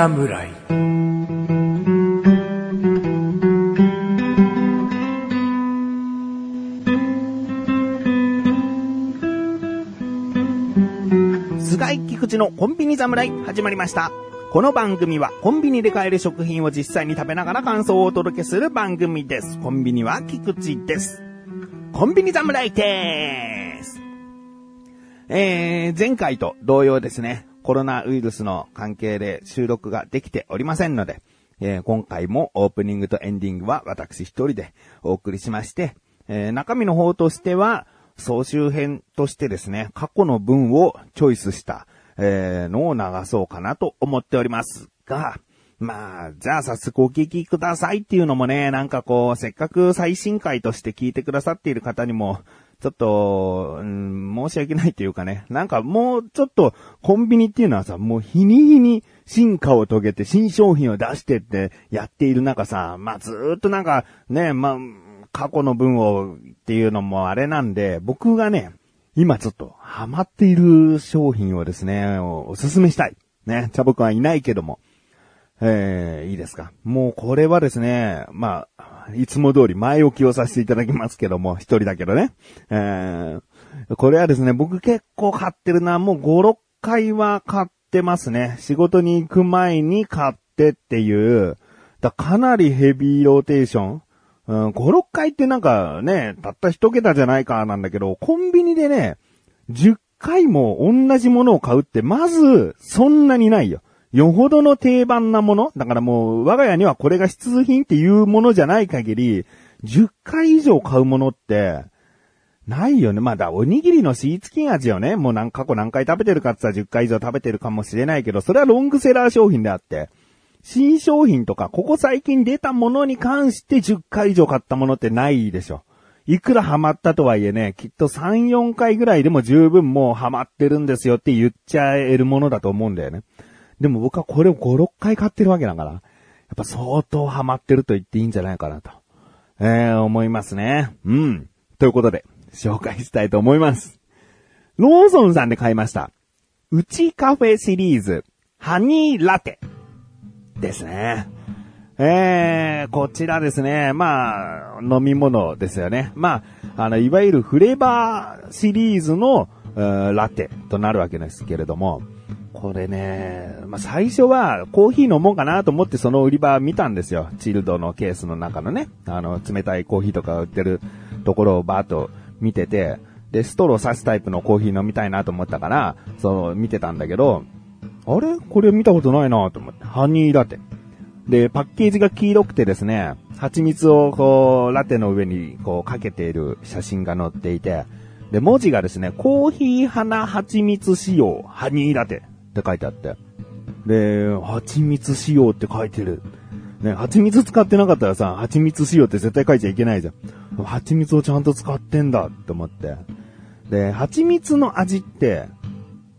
侍菅井菊池のコンビニ侍始まりました。この番組はコンビニで買える食品を実際に食べながら感想をお届けする番組です。コンビニは菊池です。コンビニ侍です。えー、前回と同様ですね、コロナウイルスの関係で収録ができておりませんので、えー今回もオープニングとエンディングは私一人でお送りしまして、えー中身の方としては、総集編としてですね、過去の文をチョイスした、えーのを流そうかなと思っております。が、まあ、じゃあ早速お聞きくださいっていうのもね、なんかこう、せっかく最新回として聞いてくださっている方にも、ちょっと、うん、申し訳ないというかね、なんかもうちょっとコンビニっていうのはさ、もう日に日に進化を遂げて新商品を出してってやっている中さ、まあずっとなんかね、まあ、過去の分をっていうのもあれなんで、僕がね、今ちょっとハマっている商品をですね、おおすすめしたい。ね、茶僕はいないけども。えー、いいですか。もうこれはですね、まあ、いつも通り前置きをさせていただきますけども、一人だけどね。えー、これはですね、僕結構買ってるな。もう5、6回は買ってますね。仕事に行く前に買ってっていう、だかなりヘビーローテーション。うん、5、6回ってなんかね、たった一桁じゃないかなんだけど、コンビニでね、10回も同じものを買うって、まず、そんなにないよ。よほどの定番なものだからもう、我が家にはこれが必需品っていうものじゃない限り、10回以上買うものって、ないよね。まだ、おにぎりのシーツキン味をね、もう何過去何回食べてるかって言ったら10回以上食べてるかもしれないけど、それはロングセラー商品であって、新商品とか、ここ最近出たものに関して10回以上買ったものってないでしょ。いくらハマったとはいえね、きっと3、4回ぐらいでも十分もうハマってるんですよって言っちゃえるものだと思うんだよね。でも僕はこれを5、6回買ってるわけだから、やっぱ相当ハマってると言っていいんじゃないかなと、えー、思いますね。うん。ということで、紹介したいと思います。ローソンさんで買いました。うちカフェシリーズ、ハニーラテ。ですね。えー、こちらですね。まあ、飲み物ですよね。まあ、あの、いわゆるフレーバーシリーズの、えラテとなるわけですけれども、これね、まあ最初はコーヒー飲もうかなと思ってその売り場見たんですよ。チルドのケースの中のね、あの、冷たいコーヒーとか売ってるところをバーッと見てて、で、ストロー刺すタイプのコーヒー飲みたいなと思ったから、そう、見てたんだけど、あれ？これ見たことないなと思って。ハニーラテ。で、パッケージが黄色くてですね、蜂蜜をこう、ラテの上にこうかけている写真が載っていて、で、文字がですね、コーヒー花蜂蜜使用、ハニーラテって書いてあって。で、蜂蜜使用って書いてる。ね、蜂蜜使ってなかったらさ、蜂蜜使用って絶対書いちゃいけないじゃん。蜂蜜をちゃんと使ってんだって思って。で、蜂蜜の味って、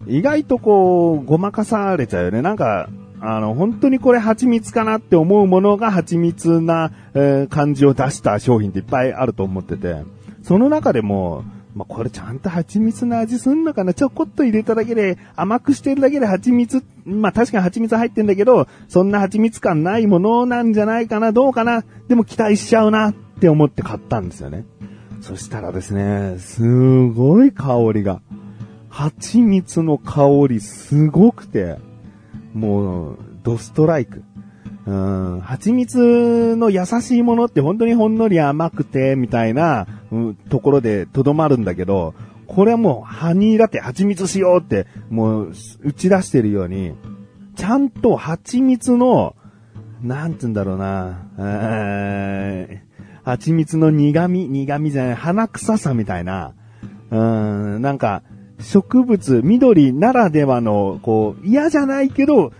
意外とこう、ごまかされちゃうよね。なんか、あの、本当にこれ蜂蜜かなって思うものが蜂蜜な、えー感じを出した商品っていっぱいあると思ってて、その中でも、まあ、これちゃんと蜂蜜の味すんのかな？ちょこっと入れただけで、甘くしてるだけで蜂蜜、まあ、確かに蜂蜜入ってんだけど、そんな蜂蜜感ないものなんじゃないかな？どうかな？でも期待しちゃうなって思って買ったんですよね。そしたらですね、すごい香りが。蜂蜜の香りすごくて、もう、ドストライク。うん、蜂蜜の優しいものって本当にほんのり甘くて、みたいな、うんところでとどまるんだけど、これはもう、ハニーラテ、蜂蜜しようって、もう、打ち出してるように、ちゃんと蜂蜜の、なんつうんだろうな、えー蜂蜜の苦味、苦味じゃない、鼻臭さみたいな、うん、なんか、植物、緑ならではの、こう、嫌じゃないけど、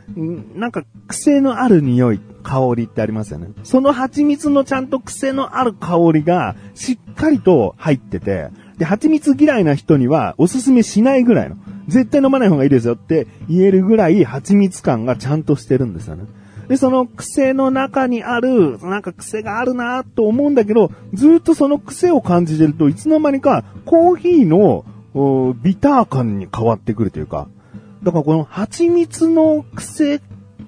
なんか癖のある匂い、香りってありますよね。その蜂蜜のちゃんと癖のある香りが、しっかりと入ってて、で、蜂蜜嫌いな人にはおすすめしないぐらいの、絶対飲まない方がいいですよって言えるぐらい蜂蜜感がちゃんとしてるんですよね。で、その癖の中にある、なんか癖があるなと思うんだけど、ずっとその癖を感じてるといつの間にかコーヒーのビター感に変わってくるというか、だからこの蜂蜜の癖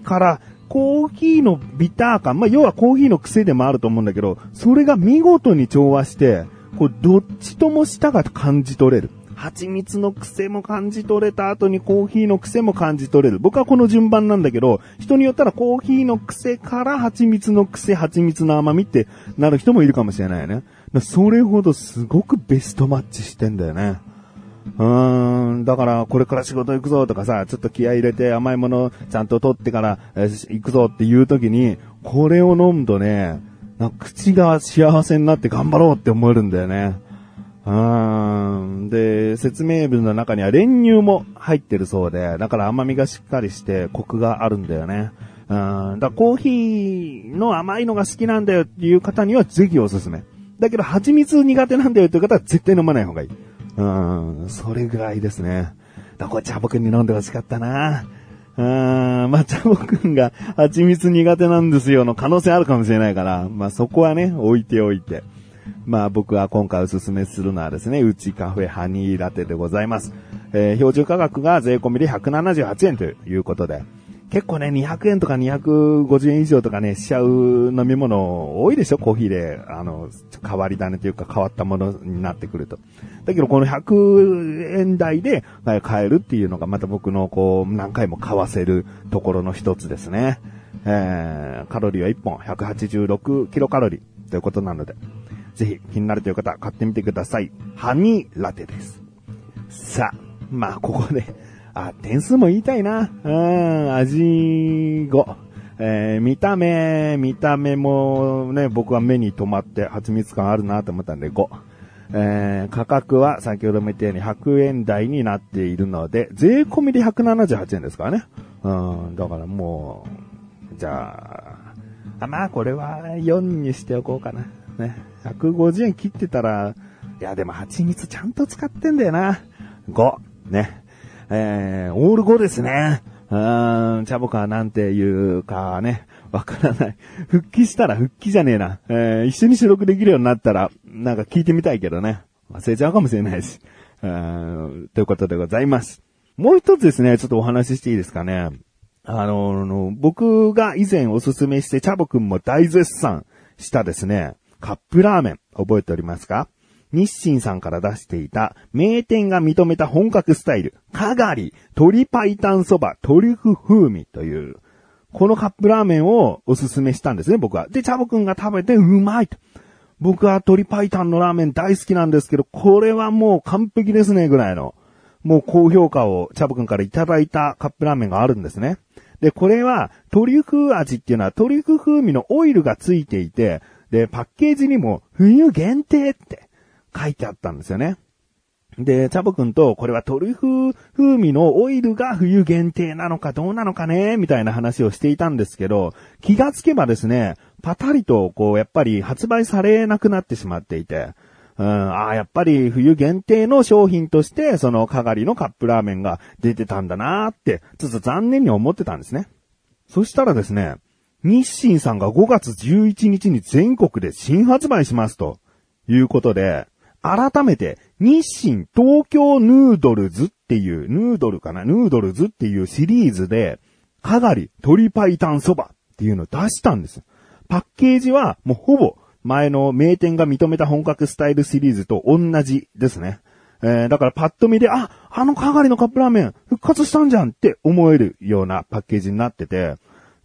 から、コーヒーのビター感、まあ、要はコーヒーの癖でもあると思うんだけど、それが見事に調和して、こう、どっちとも舌が感じ取れる。蜂蜜の癖も感じ取れた後にコーヒーの癖も感じ取れる。僕はこの順番なんだけど、人によったらコーヒーの癖から蜂蜜の癖、蜂蜜の甘みってなる人もいるかもしれないよね。それほどすごくベストマッチしてんだよね。うーん、だから、これから仕事行くぞとかさ、ちょっと気合入れて甘いものちゃんと取ってから、行くぞっていう時に、これを飲むとね、な口が幸せになって頑張ろうって思えるんだよね。うーん。で、説明文の中には練乳も入ってるそうで、だから甘みがしっかりしてコクがあるんだよね。うん。だからコーヒーの甘いのが好きなんだよっていう方にはぜひおすすめ。だけど蜂蜜苦手なんだよっていう方は絶対飲まない方がいい。うん。それぐらいですね。だからこチャボくんに飲んでほしかったな。うん、まあ、チャボくんが蜂蜜苦手なんですよの可能性あるかもしれないから、まあそこはね、置いておいて。まあ僕は今回おすすめするのはですね、うちカフェハニーラテでございます。えー標準価格が税込みで178円ということで、結構ね、200円とか250円以上とかね、しちゃう飲み物多いでしょコーヒーで、あの、変わり種というか変わったものになってくると。だけどこの100円台で買えるっていうのがまた僕のこう、何回も買わせるところの一つですね。えー、カロリーは1本186キロカロリーということなので、ぜひ気になるという方買ってみてください。ハニーラテです。さあ、まあここで、あ、点数も言いたいな。うん、味5。えー見た目、見た目もね、僕は目に留まって蜂蜜感あるなと思ったんで5。えー価格は先ほども言ったように100円台になっているので、税込みで178円ですからね。うん、だからもう、じゃあ、あまあこれは4にしておこうかな。ね。150円切ってたら、いやでも蜂蜜ちゃんと使ってんだよな。5。ね。えー、オール5ですね。うーん、チャボカなんていうかね、わからない。復帰したら復帰じゃねえな。えー、一緒に収録できるようになったら、なんか聞いてみたいけどね。忘れちゃうかもしれないし。うーんということでございます。もう一つですね、ちょっとお話ししていいですかね。あの、あの僕が以前おすすめして、チャボくんも大絶賛したですね、カップラーメン、覚えておりますか？日清さんから出していた、名店が認めた本格スタイル、かがり、鶏白湯そば、トリュフ風味という、このカップラーメンをおすすめしたんですね、僕は。で、チャボくんが食べてうまいと。僕は鶏白湯のラーメン大好きなんですけど、これはもう完璧ですね、ぐらいの。もう高評価をチャボくんからいただいたカップラーメンがあるんですね。で、これはトリュフ味っていうのはトリュフ風味のオイルがついていて、で、パッケージにも冬限定って書いてあったんですよね。で、チャボくんと、これはトリュフ風味のオイルが冬限定なのかどうなのかね、みたいな話をしていたんですけど、気がつけばですね、パタリと、こう、やっぱり発売されなくなってしまっていて、うん、ああ、やっぱり冬限定の商品として、その、かがりのカップラーメンが出てたんだなーって、ちょっと残念に思ってたんですね。そしたらですね、日清さんが5月11日に全国で新発売しますということで、改めて日清東京ヌードルズっていう、ヌードルかな？ヌードルズっていうシリーズで、かがり鶏白湯そばっていうのを出したんです。パッケージはもうほぼ前の名店が認めた本格スタイルシリーズと同じですね。えー、だからパッと見で、あ、あのかがりのカップラーメン復活したんじゃんって思えるようなパッケージになってて、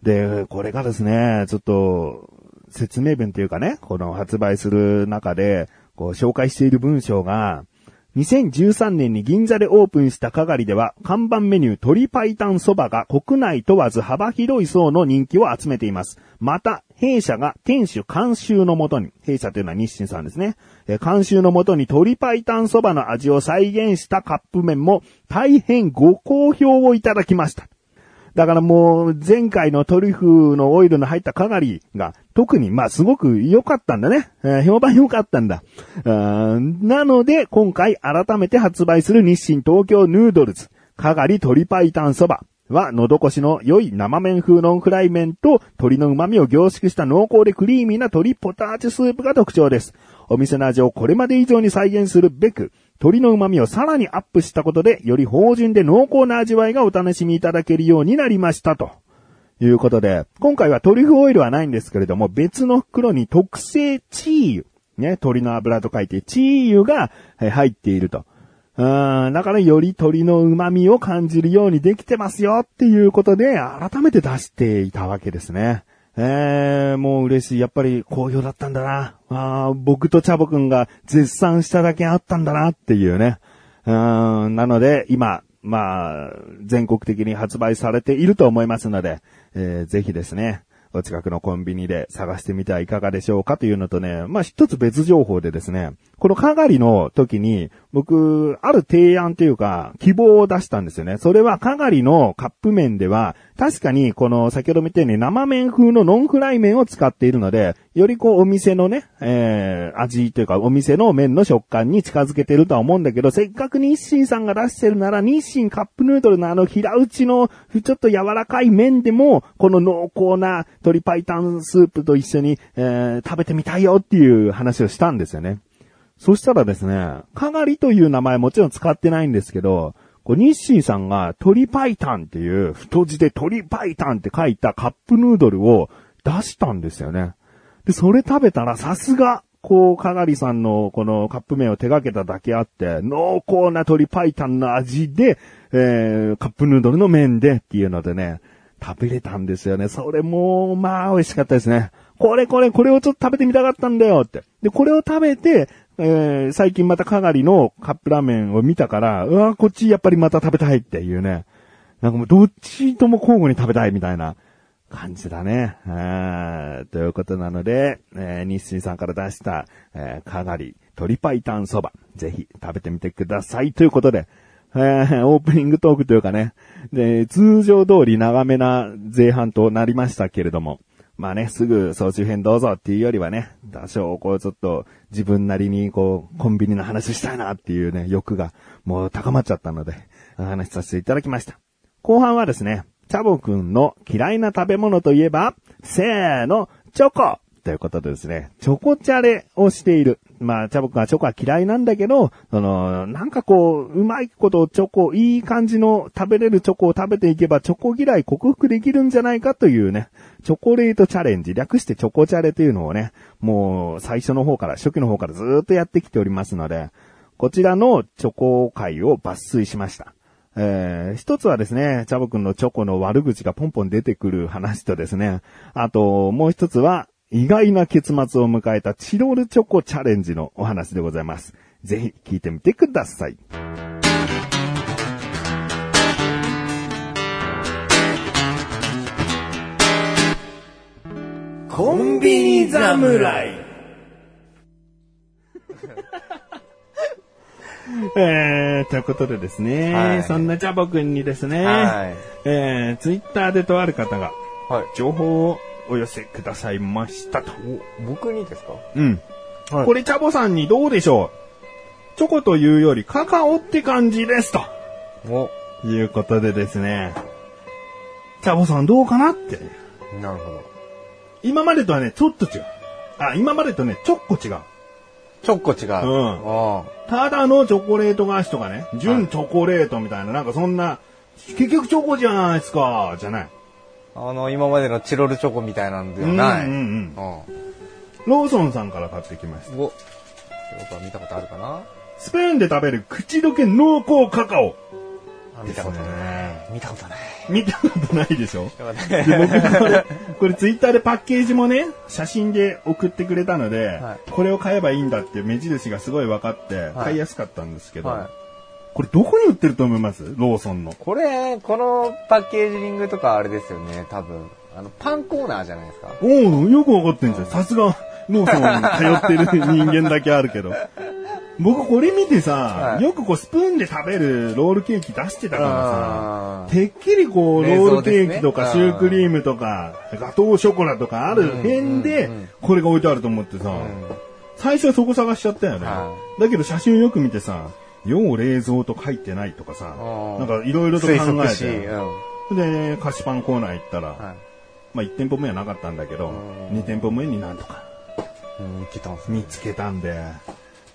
で、これがですね、ちょっと、説明文というかね、この発売する中で、こう紹介している文章が、2013年に銀座でオープンしたかがりでは、看板メニュー鶏白湯そばが国内問わず幅広い層の人気を集めています。また、弊社が店主監修のもとに、弊社というのは日清さんですね。え監修のもとに鶏白湯そばの味を再現したカップ麺も大変ご好評をいただきました。だからもう、前回のトリュフのオイルの入ったかがりが、特に、まあ、すごく良かったんだね。えー評判良かったんだ。あーなので、今回改めて発売する日清東京ヌードルズ、かがり鶏白湯そばは、喉越しの良い生麺風ノンフライ麺と、鶏の旨味を凝縮した濃厚でクリーミーな鶏ポタージュスープが特徴です。お店の味をこれまで以上に再現するべく、鶏の旨味をさらにアップしたことで、より芳醇で濃厚な味わいがお楽しみいただけるようになりましたと。いうことで、今回はトリュフオイルはないんですけれども、別の袋に特製チー油、ね、鶏の油と書いてチー油が入っていると。うーん、だからより鶏の旨味を感じるようにできてますよっていうことで、改めて出していたわけですね。えー、もう嬉しい。やっぱり好評だったんだな。ああ僕とチャボくんが絶賛しただけあったんだなっていうね。うん、なので、今、まあ、全国的に発売されていると思いますので、えーぜひですね、お近くのコンビニで探してみてはいかがでしょうかというのとね、まあ一つ別情報でですね、このかがりの時に、僕、ある提案というか、希望を出したんですよね。それはかがりのカップ麺では、確かにこの先ほども言ったように生麺風のノンフライ麺を使っているので、よりこうお店のね、えー、味というかお店の麺の食感に近づけてるとは思うんだけど、せっかく日清さんが出してるなら、日清カップヌードルのあの平打ちのちょっと柔らかい麺でも、この濃厚な鶏白湯スープと一緒に、えー食べてみたいよっていう話をしたんですよね。そしたらですね、かがりという名前もちろん使ってないんですけど、こう日清さんが鶏白湯っていう太字で鶏白湯って書いたカップヌードルを出したんですよね。で、それ食べたらさすが、こう、かがりさんのこのカップ麺を手掛けただけあって、濃厚な鶏白湯の味で、えー、カップヌードルの麺でっていうのでね、食べれたんですよね。それも、まあ、美味しかったですね。これこれ、これをちょっと食べてみたかったんだよって。で、これを食べて、えー、最近またかがりのカップラーメンを見たから、うわ、こっちやっぱりまた食べたいっていうね。なんかもうどっちとも交互に食べたいみたいな感じだね。ということなので、えー日清さんから出した、えーかがり鶏白湯そば、ぜひ食べてみてください。ということで、えーオープニングトークというかね、で、通常通り長めな前半となりましたけれども、まあね、すぐ総集編どうぞっていうよりはね、多少こうちょっと自分なりにこう、コンビニの話したいなっていうね、欲がもう高まっちゃったので、お話しさせていただきました。後半はですね、チャボくんの嫌いな食べ物といえば、せーの、チョコということでですね、チョコチャレをしている。まあ、チャボくんはチョコは嫌いなんだけど、その、なんかこう、うまいことチョコ、いい感じの食べれるチョコを食べていけば、チョコ嫌い克服できるんじゃないかというね、チョコレートチャレンジ、略してチョコチャレというのをね、もう最初の方から、初期の方からずっとやってきておりますので、こちらのチョコ会を抜粋しました。えー、一つはですね、チャボくんのチョコの悪口がポンポン出てくる話とですね、あと、もう一つは、意外な結末を迎えたチロルチョコチャレンジのお話でございます。ぜひ聞いてみてください。コンビニ侍 えー、ということでですね、はいそんなチャボくんにですね、はい。えー、ツイッターでとある方がはい。情報をお寄せくださいましたと。お、僕にですか？うん。はいこれチャボさんにどうでしょう？チョコというよりカカオって感じですと。お、いうことでですね。チャボさんどうかなって。なるほど。今までとはね、ちょっと違う。あ、今までとね、ちょっこ違う。ちょっこ違う。うんあただのチョコレート菓子とかね、純チョコレートみたいな、なんかそんな、結局チョコじゃないですか、じゃない。ああの、今までのチロルチョコみたいなんではない。うんうんうんうん。ローソンさんから買ってきました。お、僕は見たことあるかなスプーンで食べる口どけ濃厚カカオ。あ見たことない。見たことない。見たことないでしょ？僕これ、これツイッターでパッケージもね、写真で送ってくれたので、はいこれを買えばいいんだっていう目印がすごい分かって、はい買いやすかったんですけど、はいこれどこに売ってると思います？ローソンの。これ、このパッケージリングとかあれですよね、多分。あの、パンコーナーじゃないですか。おおよく分かってんじゃん。さすが、ローソン通ってる人間だけあるけど。僕これ見てさ、はいよくこうスプーンで食べるロールケーキ出してたからさ、てっきりこうロ冷ールケーキとかシュークリームとか、ガトーショコラとかある辺うんでこれが置いてあると思ってさ、うん最初はそこ探しちゃったよね。はだけど写真をよく見てさ、要冷蔵と書いてないとかさ、うんなんかいろいろと考えし、うん。て、で、菓子パンコーナー行ったら、はまあ1店舗目はなかったんだけど、うん2店舗目になんとかい。うん、来たんすね。見つけたんで、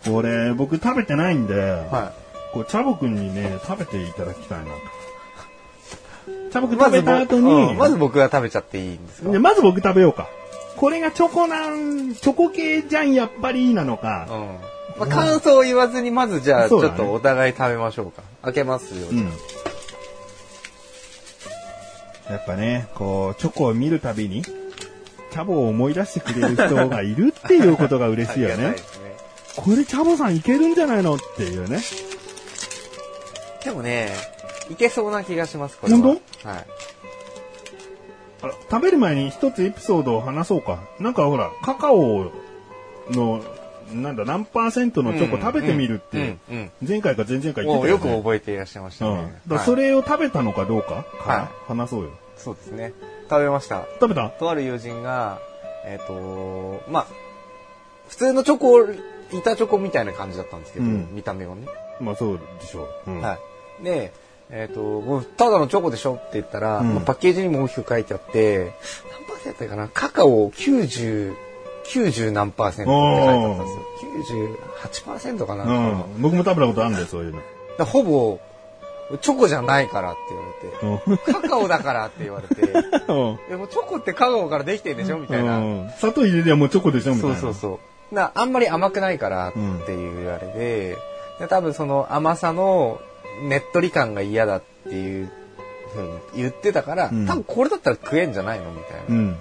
これ僕食べてないんで、はこうチャボくんにね、食べていただきたいなと。茶僕まず食べた後に、うんまず僕が食べちゃっていいんですか？でまず僕食べようか。これがチョコなん、チョコ系じゃん、やっぱりなのか。うん。まあ、感想を言わずに、まずじゃあ、ちょっとお互い食べましょうか。開けますよ。うん。やっぱね、こう、チョコを見るたびに、チャボを思い出してくれる人がいるっていうことが嬉しいよね ね。これチャボさんいけるんじゃないのっていうね。でもね、いけそうな気がします、これは。本はい。あ食べる前に一つエピソードを話そうか。なんかほら、カカオの、なんだ、何パーセントのチョコ食べてみるって、前回か前々回言ってたよね。覚えていらっしゃいましたね。うん。だそれを食べたのかどうか？は話そうよ。そうですね。食べました。食べた？とある友人が、えっ、とまあ、普通のチョコ、板チョコみたいな感じだったんですけど、うん見た目はね。まあそうでしょう。うんはい。で、えっ、と、もうただのチョコでしょって言ったら、うんまあパッケージにも大きく書いてあって、何パーセントやったかな？カカオ90、90何パーセントって書いてあったんですよ。98%かな、うん。僕も食べたことあるんだよ、そういうの。ほぼ、チョコじゃないからって言われて、カカオだからって言われて、うん。でもチョコってカカオからできてるでしょ？みたいな。うん砂糖入れりゃもうチョコでしょ？みたいな。そうそうそう。なあんまり甘くないからっていうあれで、で多分その甘さのねっとり感が嫌だっていうふうに言ってたから、うん多分これだったら食えんじゃないの？みたいな。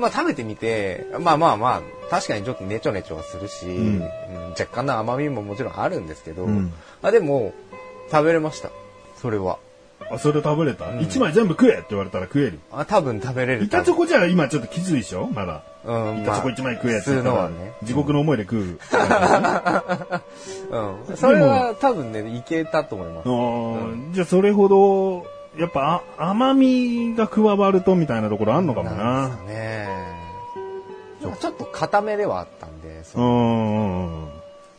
うん。まあ食べてみて、まあまあまあ、確かにちょっとネチョネチョはするし、んうん若干の甘みももちろんあるんですけど、うんあでも食べれました。それは。あ、それ食べれた？ん一枚全部食えって言われたら食える？あ多分食べれる。板チョコじゃ今ちょっときついでしょ？まだ。うん、板チョコ一枚食えって言ったらのはね。地獄の思いで食う。うん。それは多分ね、いけたと思います。うんじゃあそれほど、やっぱあ甘みが加わるとみたいなところあんのかもなんなです。かね。ちょっと固めではあったんで、うん。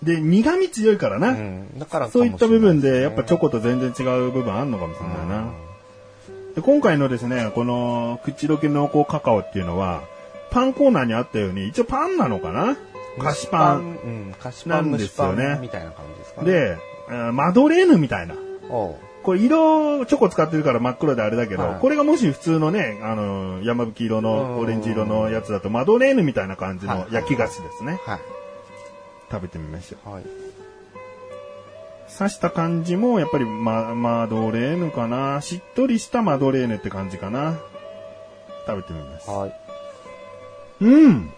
で、苦味強いからな。うん、だからかそういった部分で、やっぱチョココと全然違う部分あんのかもしれないな。で今回のですね、この口どけ濃厚カカオっていうのは、パンコーナーにあったように、一応パンなのかな菓子パン。うん、菓子パン、なんですよねンみたいな感じですかね。、で、えーマドレーヌみたいな。これ色、チョコ使ってるから真っ黒であれだけど、はいこれがもし普通のね、あの、山吹色うんのオレンジ色のやつだと、マドレーヌみたいな感じはいの焼き菓子ですね。はい。食べてみましょう。はい。刺した感じも、やっぱりママドレーヌかな。しっとりしたマドレーヌって感じかな。食べてみます。はい。うん。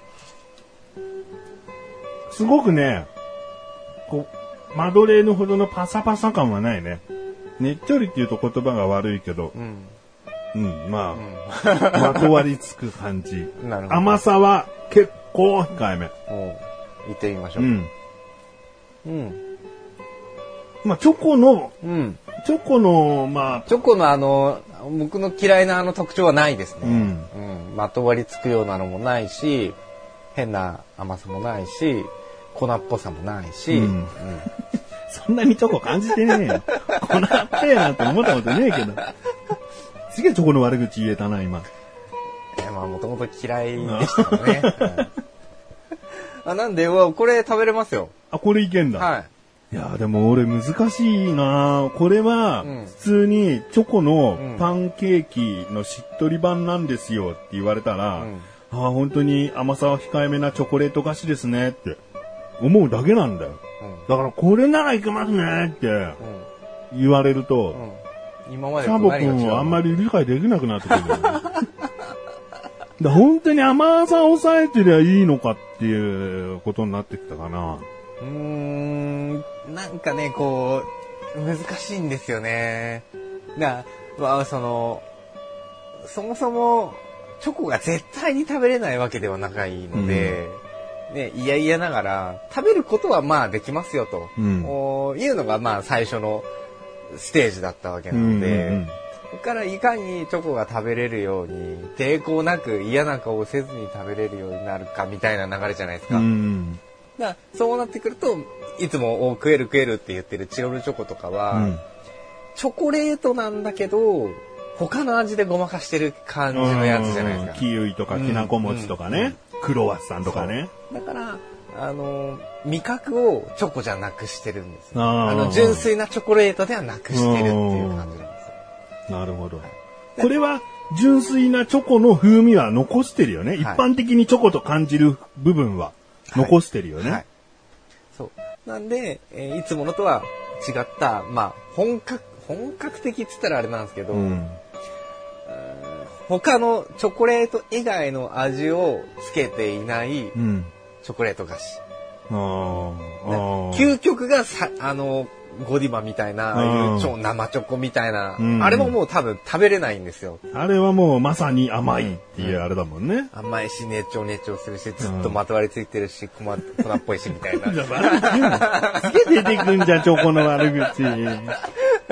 すごくね、こう、マドレーヌほどのパサパサ感はないね。ねっちょりって言うと言葉が悪いけど、うん。うん、まあ、まとわりつく感じ。なるほど。甘さは結構控えめ。おう行ってみましょう。うん。うん。まあ、チョコの、うん。チョコの、まあ、チョコのあの、僕の嫌いなあの特徴はないですね。うんうん。まとわりつくようなのもないし、変な甘さもないし、粉っぽさもないし、うんうんそんなにチョコ感じてねえよ。粉っぺえなんて思ったことねえけど。すげえチョコの悪口言えたな、今。えまあ、もともと嫌いでしたからね。はいあなんで、うわこれ食べれますよ。あ、これいけんだ。はい。いやーでも俺難しいなこれはうん普通にチョコのうんパンケーキのしっとり版なんですよって言われたら、うんああ本当に甘さは控えめなチョコレート菓子ですねって思うだけなんだよ。うん。だからこれならいけますねって言われると、うん。うん。今までシャボ君はあんまり。り理解できなくなってくるね。だ本当に甘さを抑えてりゃいいのかっていうことになってきたかな。うーん。なんかね、こう、難しいんですよね。な、まあ、その、そもそも、チョコが絶対に食べれないわけではないので、ね、いやいやながら、食べることはまあできますよと、うん。おいうのがまあ最初のステージだったわけなので、うんうんうん。そこからいかにチョコが食べれるように、抵抗なく嫌な顔をせずに食べれるようになるかみたいな流れじゃないですか。うんだからそうなってくると、いつもお食える食えるって言ってるチロルチョコとかは、うん。チョコレートなんだけど、他の味でごまかしてる感じのやつじゃないですか。キウイとかきなこ餅とかね、クロワッサンとかね。だから、あの、味覚をチョコじゃなくしてるんですよ。あーあの、純粋なチョコレートではなくしてるっていう感じなんですよ。なるほど。これは純粋なチョコの風味は残してるよね。一般的にチョコと感じる部分は残してるよね。はい。そう。なんで、えーいつものとは違った、まあ、本格、本格的って言ったらあれなんですけど、うん。他のチョコレート以外の味をつけていないうん。チョコレート菓子。あーあー。究極がさ、あの、ゴディバみたいな、ああいう超生チョコみたいな、うんあれももう多分食べれないんですよ。あれはもうまさに甘いっていうあれだもんね。甘いし、熱調熱調するし、ずっとまとわりついてるし、粉粉っぽいし、みたいな。じゃあ悪口言うのすげえ出てくんじゃん、チョコの悪口。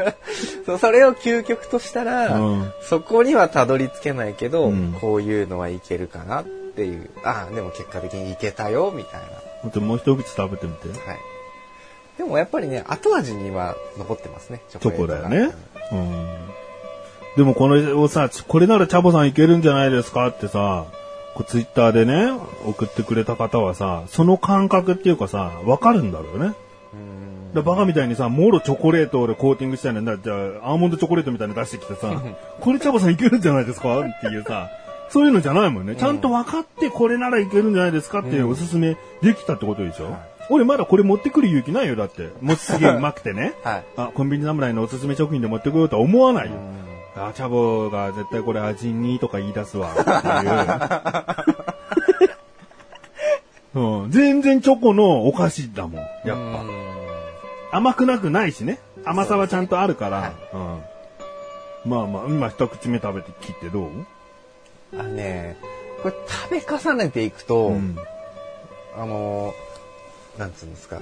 そう、それを究極としたら、うんそこにはたどり着けないけど、うんこういうのはいけるかなっていう。ああ、でも結果的にいけたよ、みたいな。ほんともう一口食べてみて。はい。でもやっぱりね、後味には残ってますね、チョチョコだよね。うん。でもこれをさ、これならチャボさんいけるんじゃないですかってさ、こうツイッターでね、送ってくれた方はさ、その感覚っていうかさ、わかるんだろうね。うん。でバカみたいにさ、もろチョコレートでコーティングしたいのに、じゃあ、アーモンドチョコレートみたいなの出してきてさ、これチャボさんいけるんじゃないですか？っていうさ、そういうのじゃないもんね。ちゃんと分かってこれならいけるんじゃないですか？っていうおすすめできたってことでしょ、俺まだこれ持ってくる勇気ないよ、だって。もうすげえうまくてね。はい。あ、コンビニ侍のおすすめ食品で持ってこようとは思わないよ。あ、チャボが絶対これ味にとか言い出すわ。っていううん、全然チョコのお菓子だもん。やっぱ。うん甘くなくないしね。甘さはちゃんとあるから。うん。まあまあ、今一口目食べて切ってどう？あのね、これ食べ重ねていくと、うん。あの、なんつうんですか。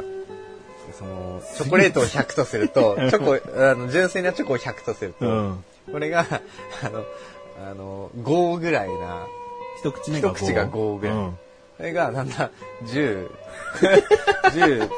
その、チョコレートを100とすると、チョコ、あの、純粋なチョコを100とすると、うん。これが、あの、あの、5ぐらいな、一口目が一口が5ぐらい。うんこれが、なんだ、10、10、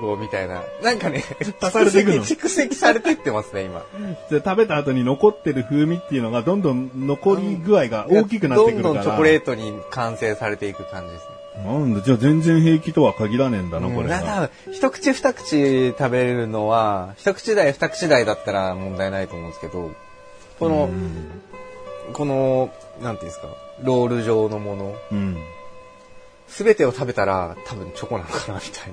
15みたいな。なんかね、足されていくの？蓄積されてってますね、今。で食べた後に残ってる風味っていうのがどんどん残り具合が大きくなってくるから。どんどんチョコレートに完成されていく感じですね。なんだ、じゃあ全然平気とは限らねえんだな、これなが。多分一口二口食べれるのは、一口大二口大だったら問題ないと思うんですけど、この、この、なんていうんですか、ロール状のもの、うん。すべてを食べたら多分チョコなのかな、みたい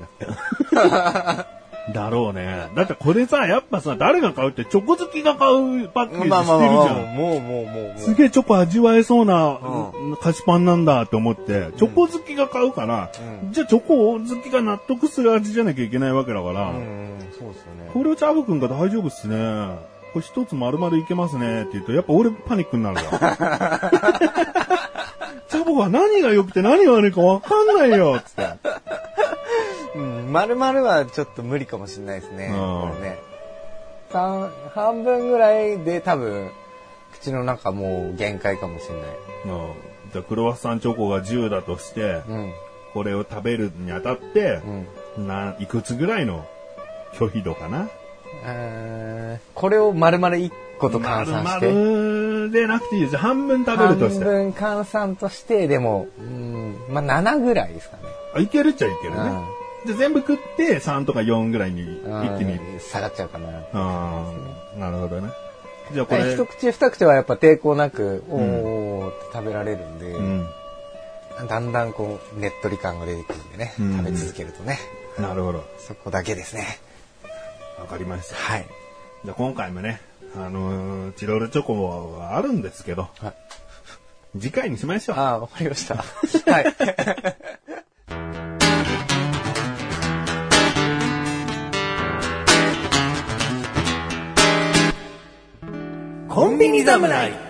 な。だろうね。だってこれさ、やっぱさ、誰が買うってチョコ好きが買うパッケージまあまあしてるじゃん。まあまあ、もうもうもうもう。すげえチョコ味わえそうなう菓子パンなんだと思って、チョコ好きが買うから、うんじゃあチョコ好きが納得する味じゃなきゃいけないわけだから、うん、そうですよね。これをチャブ君が大丈夫っすね。これ一つ丸々いけますねって言うと、やっぱ俺パニックになるわ。チャボは何が良くて何が悪いか分かんないよつって。うん、丸々はちょっと無理かもしれないですね。うんこれね。三半分ぐらいで多分、口の中もう限界かもしれない。うんじゃあクロワッサンチョコが10だとして、うん。これを食べるにあたってう、ん。ないくつぐらいの拒否度かな？えーこれを丸々1個と換算して。丸々でなくていいです。半分食べるとして。半分換算として、でも、うん、まあ7ぐらいですかね。あいけるっちゃいけるね。うんで全部食って3とか4ぐらいに一気に。うん下がっちゃうかな。ああ、なるほどね。じゃあこれ、一口二口はやっぱ抵抗なく、おーって食べられるんで、うん。だんだんこう、ねっとり感が出てくるんでね、うん食べ続けるとね。なるほど。そこだけですね。わかりました。はい。じゃあ今回もね、あのーチロルチョコはあるんですけど、はい次回にしましょう。ああ、わかりました。はい。コンビニ侍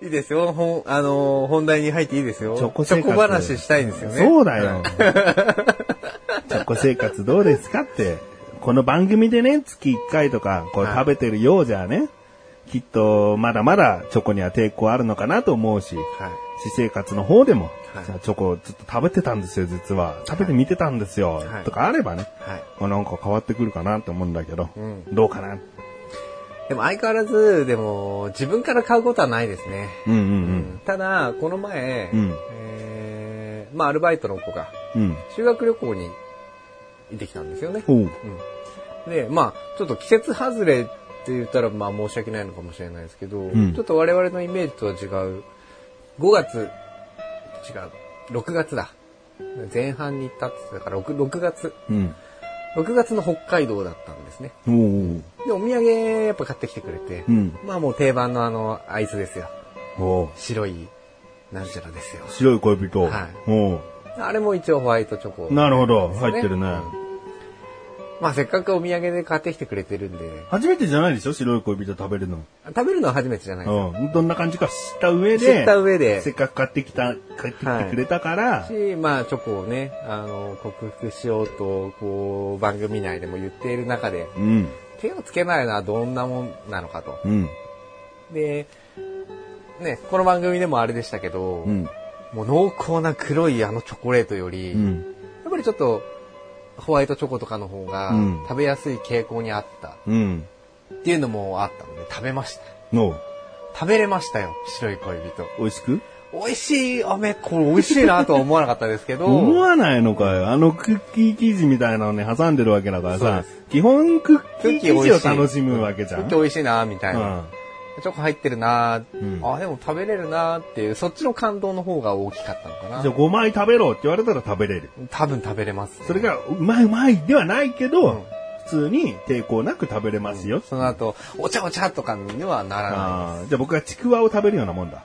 いいですよ。ほん、あのー本題に入っていいですよ。チョコ生活話したいんですよね。そうだよ。チョコ生活どうですかって。この番組でね、月1回とか、こうはい食べてるようじゃね、きっとまだまだチョコには抵抗あるのかなと思うし、はい。私生活の方でも、はいじゃあチョコずっと食べてたんですよ、実は。食べてみてたんですよ、はいとかあればね、はい。まあなんか変わってくるかなと思うんだけど、うんどうかな？でも相変わらず、でも、自分から買うことはないですね。うんうんただ、この前、うんえーまあ、アルバイトの子が、うん。うん。修学旅行に行ってきたんですよね。おう。うんで、まあ、ちょっと季節外れって言ったらまあ申し訳ないのかもしれないですけど、んちょっと我々のイメージとは違う、5月、違う、6月だ。前半に行ったって言ってたから6、6月、うん。6月の北海道だったんですね。おーで、お土産やっぱ買ってきてくれて、うん。まあもう定番のあの、アイスですよ。白い、なんちゃらですよ。白い恋人。はいおあれも一応ホワイトチョコ。ーなるほど。入ってるね。まあせっかくお土産で買ってきてくれてるんで、初めてじゃないでしょ？白い恋人食べるの。食べるのは初めてじゃないですよ。うん。どんな感じか知った上で。知った上でせっかく買ってきた、買ってきてくれたから。し、まあチョコをね、あの、克服しようと、こう、番組内でも言っている中で、うん。手をつけないのはどんなもんなのかと。うん。で、ね、この番組でもあれでしたけど、うん。もう濃厚な黒いあのチョコレートより、やうん。っぱりちょっと、ホワイトチョコとかの方がうん食べやすい傾向にあったうん。っていうのもあったので食べました。の、食べれましたよ、白い恋人。美味しく？美味しい飴、これ美味しいなとは思わなかったですけど、思わないのかよ。あのクッキー生地みたいなのね、挟んでるわけだからさ基本クッキー生地を楽しむわけじゃん。クッキー美味しいなみたいな。うんチョコ入ってるな、んあ、でも食べれるなっていう、そっちの感動の方が大きかったのかなじゃあ。5枚食べろって言われたら食べれる。多分食べれます、ね。それが、うまいうまいではないけど、うん普通に抵抗なく食べれますよ。その後、お茶お茶とかにはならなあーじゃあ僕はちくわを食べるようなもんだ。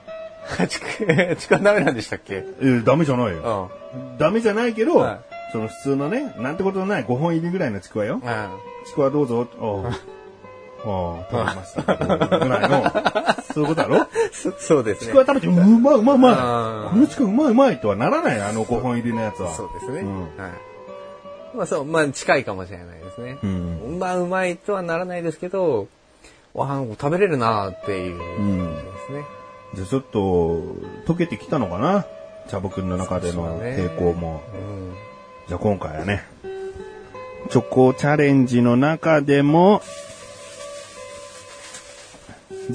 い。ちく、ちくわダメなんでしたっけ？えーダメじゃないよ。うん。ダメじゃないけど、はいその普通のね、なんてことのない5本入りぐらいのちくわよ。うん。ちくわどうぞ。ああ。ああ、食べました。ぐらいの、そういうことだろ？そ そうですね。ちくわ食べて、うまいうまいうまい。あーこのちくわうまいうまいとはならない、あの5本入りのやつは。そうですね。うんはい。まあそう、まあ近いかもしれないですね。うんうまうまいとはならないですけど、わあ、食べれるなっていう感じですね。じゃあちょっと、溶けてきたのかな？チャボくんの中での抵抗も。うん。じゃあ今回はね、チョコチャレンジの中でも、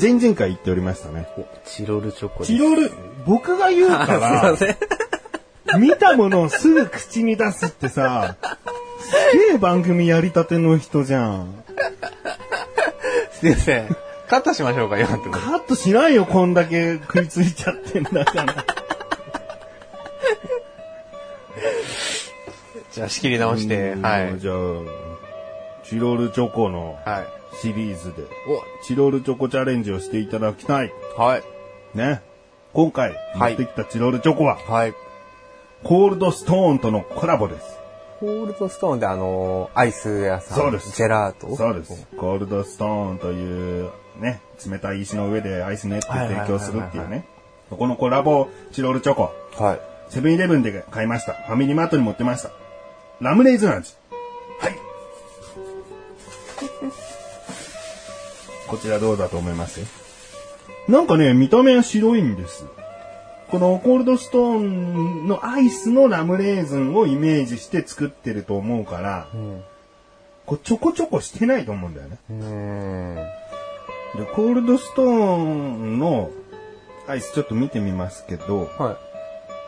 前々回言っておりましたね。おチロルチョコ。チロル、僕が言うかあ すいまら、せん。見たものをすぐ口に出すってさ、すげえ番組やりたての人じゃん。すいません。カットしましょうか、今のところ。カットしないよ、こんだけ食いついちゃってんだから。じゃあ仕切り直して、うんはい。じゃあ、チロルチョコのはい。シリーズで、チロルチョコチャレンジをしていただきたい。お、はい。ね。今回、持はいってきたチロルチョコは、はい。コールドストーンとのコラボです。コールドストーンであのアイス屋さん。そうですジェラート？そうです。コールドストーンという、ね、冷たい石の上でアイス練って提供するっていうね。そこのコラボチロルチョコ。はい。セブンイレブンで買いました。ファミリーマートに持ってました。ラムレーズン味。こちらどうだと思います？なんかね、見た目は白いんです。このコールドストーンのアイスのラムレーズンをイメージして作ってると思うから、うん。こうちょこちょこしてないと思うんだよね。で、コールドストーンのアイスちょっと見てみますけど、は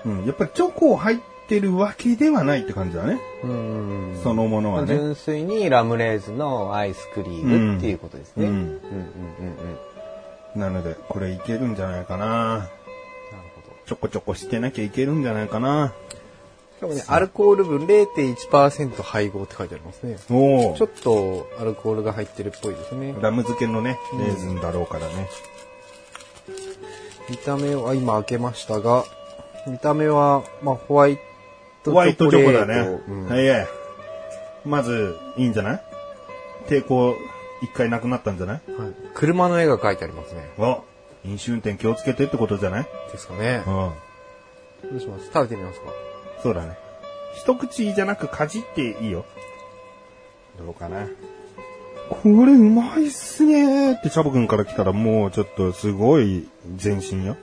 うん、やっぱりチョコ入ってるわけではないって感じだね。い。うん。そのものはね。純粋にラムレーズのアイスクリームっていうことですね。うんうんうんうんうん。なので、これいけるんじゃないかな。なるほど。ちょこちょこしてなきゃいけるんじゃないかな。しかもね、アルコール分0.1%配合って書いてありますね。おちょっとアルコールが入ってるっぽいですね。ラム漬けのね、レーズンだろうからね。見た目は、今開けましたが、見た目は、まあ、ホワイ。ホワイトチョコだね。うんはいえ。まず、いいんじゃない？抵抗、一回なくなったんじゃない？はい車の絵が描いてありますね。お飲酒運転気をつけてってことじゃない？ですかねう。ん。どうします？食べてみますか？そうだね。一口じゃなくかじっていいよ。どうかな。これうまいっすねーってチャボくんから来たらもうちょっとすごい前進よ。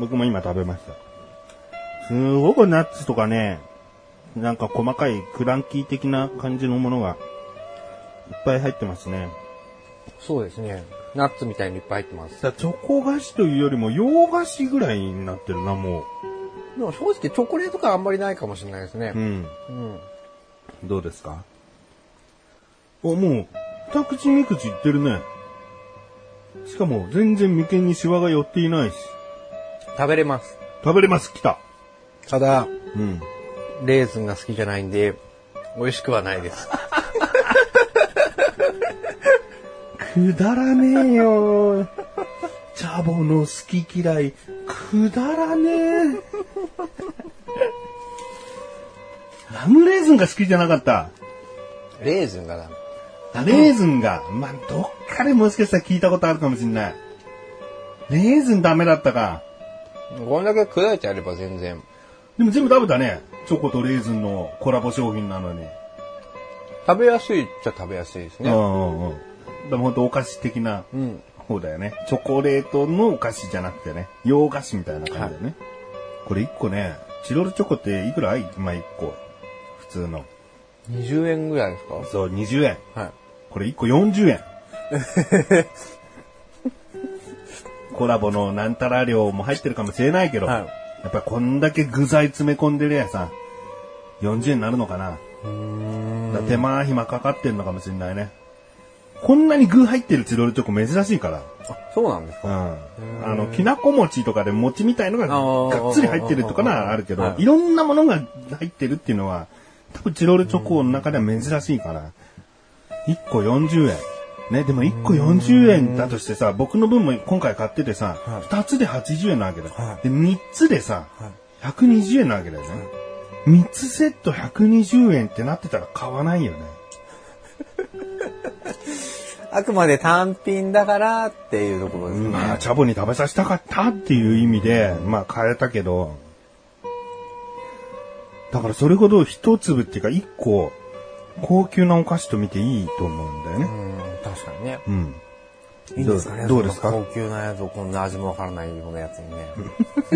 僕も今食べました。すごくナッツとかね、なんか細かいクランキー的な感じのものがいっぱい入ってますね。そうですね。ナッツみたいにいっぱい入ってます。さチョコ菓子というよりも洋菓子ぐらいになってるな、もでも正直チョコレート感あんまりないかもしれないですねう。う。ん。うん。どうですか？お、もう、二口三口いってるね。しかも全然眉間にシワが寄っていないし。食べれます。食べれます、来た。ただ、うん。レーズンが好きじゃないんで、美味しくはないです。くだらねえよ。チャボの好き嫌い、くだらねえ。ラムレーズンが好きじゃなかった。レーズンがダメ。あレーズンが、まあ、どっかでもしかしたら聞いたことあるかもしんない。レーズンダメだったか。これだけ砕いてあれば全然。でも全部食べたね。チョコとレーズンのコラボ商品なのに。食べやすいっちゃ食べやすいですね。うんうんうん。でも本当お菓子的なうん。方だよね。チョコレートのお菓子じゃなくてね。洋菓子みたいな感じだよね。これ1個ね、チロルチョコっていくら？今1個。普通の。20円ぐらいですか？そう、20円。はい。これ1個40円。コラボのなんたら量も入ってるかもしれないけど、はいやっぱこんだけ具材詰め込んでるやさ、40円になるのかな。手間暇かかってんのかもしれないね。こんなに具入ってるチロルチョコ珍しいから。あ、そうなんですうかん。あの、きなこ餅とかで餅みたいのががっつり入ってるとかならあるけどは、いいろんなものが入ってるっていうのは、多分チロルチョコの中では珍しいから。1個40円。ね、でも1個40円だとしてさ、僕の分も今回買っててさ、はい2つで80円なわけだよ。はいで、3つでさ、はい120円なわけだよね。3つセット120円ってなってたら買わないよね。あくまで単品だからっていうところですね。まあ、チャボに食べさせたかったっていう意味で、まあ、変えたけど、だからそれほど一粒っていうか一個、高級なお菓子と見ていいと思うんだよね。うん、確かにね。うん。いいんですかねどうですか？高級なやつをこんな味もわからないようなやつに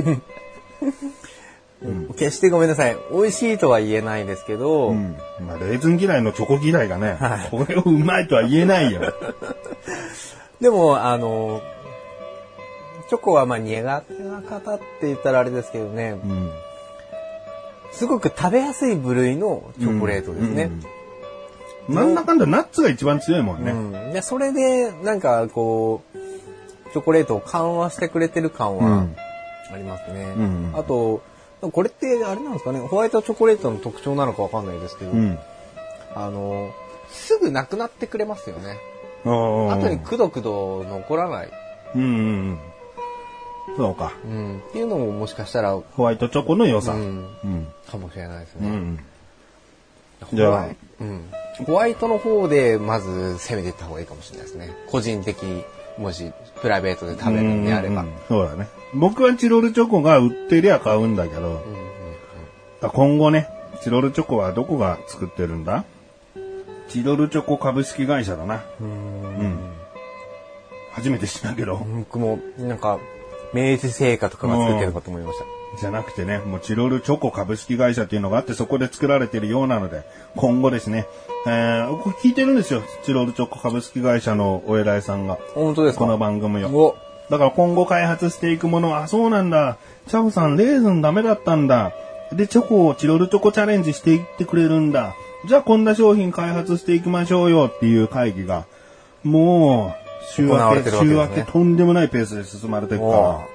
ね。決してごめんなさい。美味しいとは言えないですけど、うん。まあ、レーズン嫌いのチョコ嫌いがね、はいこれをうまいとは言えないよ。でも、あの、チョコはまあ苦手な方って言ったらあれですけどね、うん。すごく食べやすい部類のチョコレートですね。うん。なんだかんだナッツが一番強いもんね。うんでそれで、なんかこう、チョコレートを緩和してくれてる感はうんありますね。うんあと、これってあれなんですかね、ホワイトチョコレートの特徴なのかわかんないですけど、うん。あの、すぐなくなってくれますよね。あー後にくどくど残らない。うんうんうん。そうか。うん。っていうのももしかしたら、うホワイトチョコの良さ。ん、うん。かもしれないですね。うん。ホじゃあうん。ホワイトの方でまず攻めていった方がいいかもしれないですね。個人的、もしプライベートで食べるんであれば。うんうんそうだね。僕はチロルチョコが売ってりゃ買うんだけど、うんうん今後ね、チロルチョコはどこが作ってるんだ？チロルチョコ株式会社だな。うん。初めて知ったけど。僕も、なんか、明治製菓とかが作ってるのかと思いました。じゃなくてね、もうチロルチョコ株式会社っていうのがあって、そこで作られてるようなので、今後ですね、えー、これ聞いてるんですよ。チロルチョコ株式会社のお偉いさんが。本当ですか？この番組を。おだから今後開発していくものは、あ、そうなんだ。チャボさん、レーズンダメだったんだ。で、チョコをチロルチョコチャレンジしていってくれるんだ。じゃあ、こんな商品開発していきましょうよっていう会議が、もう、週明け、けね明けとんでもないペースで進まれていくか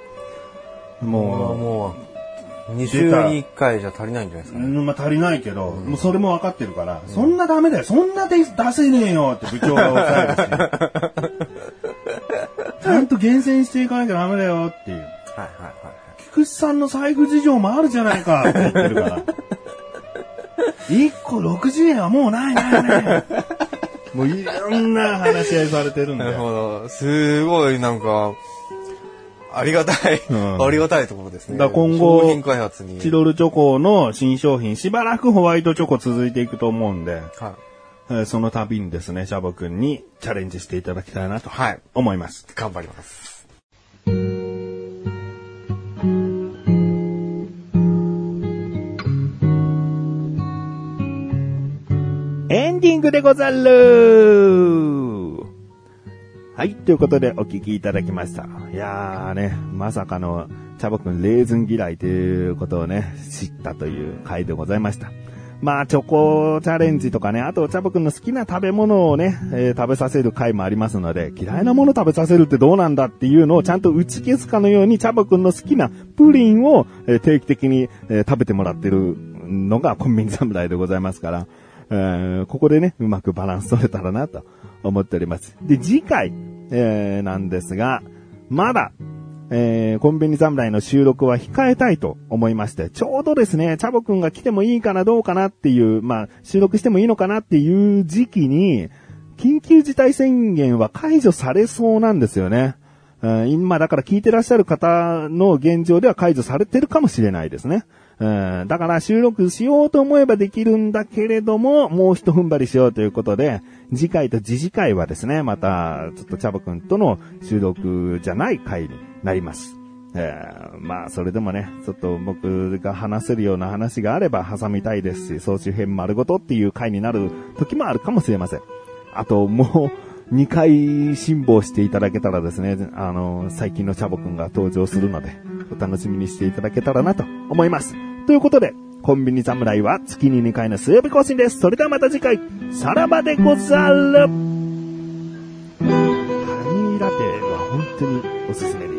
らも、う、ももう、2週に1回じゃ足りないんじゃないですう、かね。うんまあ足りないけど、もうそれも分かってるから、そんなダメだよ、そんなで出せねえよって部長が抑えるし、ちゃんと厳選していかなきゃダメだよっていう。はいはいはい。菊池さんの財布事情もあるじゃないかって言ってるから。1個60円はもうないないない。もういろんな話し合いされてるんなる。ほど。すごいなんか、ありがたい、うんありがたいところですね。だ今後商品開発に。チロルチョコの新商品、しばらくホワイトチョコ続いていくと思うんで、はい。えーその度にですね、シャボくんにチャレンジしていただきたいなとはい。思います。頑張ります。エンディングでござるはい、ということでお聞きいただきました。いやーね、まさかのチャボくんレーズン嫌いということをね、知ったという回でございました。まあ、チョコチャレンジとかね、あと、チャボくんの好きな食べ物をね、えー食べさせる回もありますので、嫌いなもの食べさせるってどうなんだっていうのをちゃんと打ち消すかのように、チャボくんの好きなプリンを、えー定期的に、えー食べてもらってるのがコンビニ侍でございますから、えーここでね、うまくバランス取れたらなと思っております。で、次回、えーなんですが、まだ、えーコンビニ侍の収録は控えたいと思いまして、ちょうどですね、チャボくんが来てもいいかなどうかなっていう、まあ、収録してもいいのかなっていう時期に、緊急事態宣言は解除されそうなんですよね。今、だから聞いてらっしゃる方の現状では解除されてるかもしれないですね。うんだから収録しようと思えばできるんだけれども、もう一踏ん張りしようということで、次回と次次回はですね、また、ちょっとチャボくんとの収録じゃない回になります。えーまあ、それでもね、ちょっと僕が話せるような話があれば挟みたいですし、総集編丸ごとっていう回になる時もあるかもしれません。あと、もう、2回辛抱していただけたらですね、あの、最近のチャボくんが登場するので、お楽しみにしていただけたらなと思います。ということで、コンビニ侍は月に2回の水曜日更新です。それではまた次回、さらばでござるカニラテは本当におすすめです。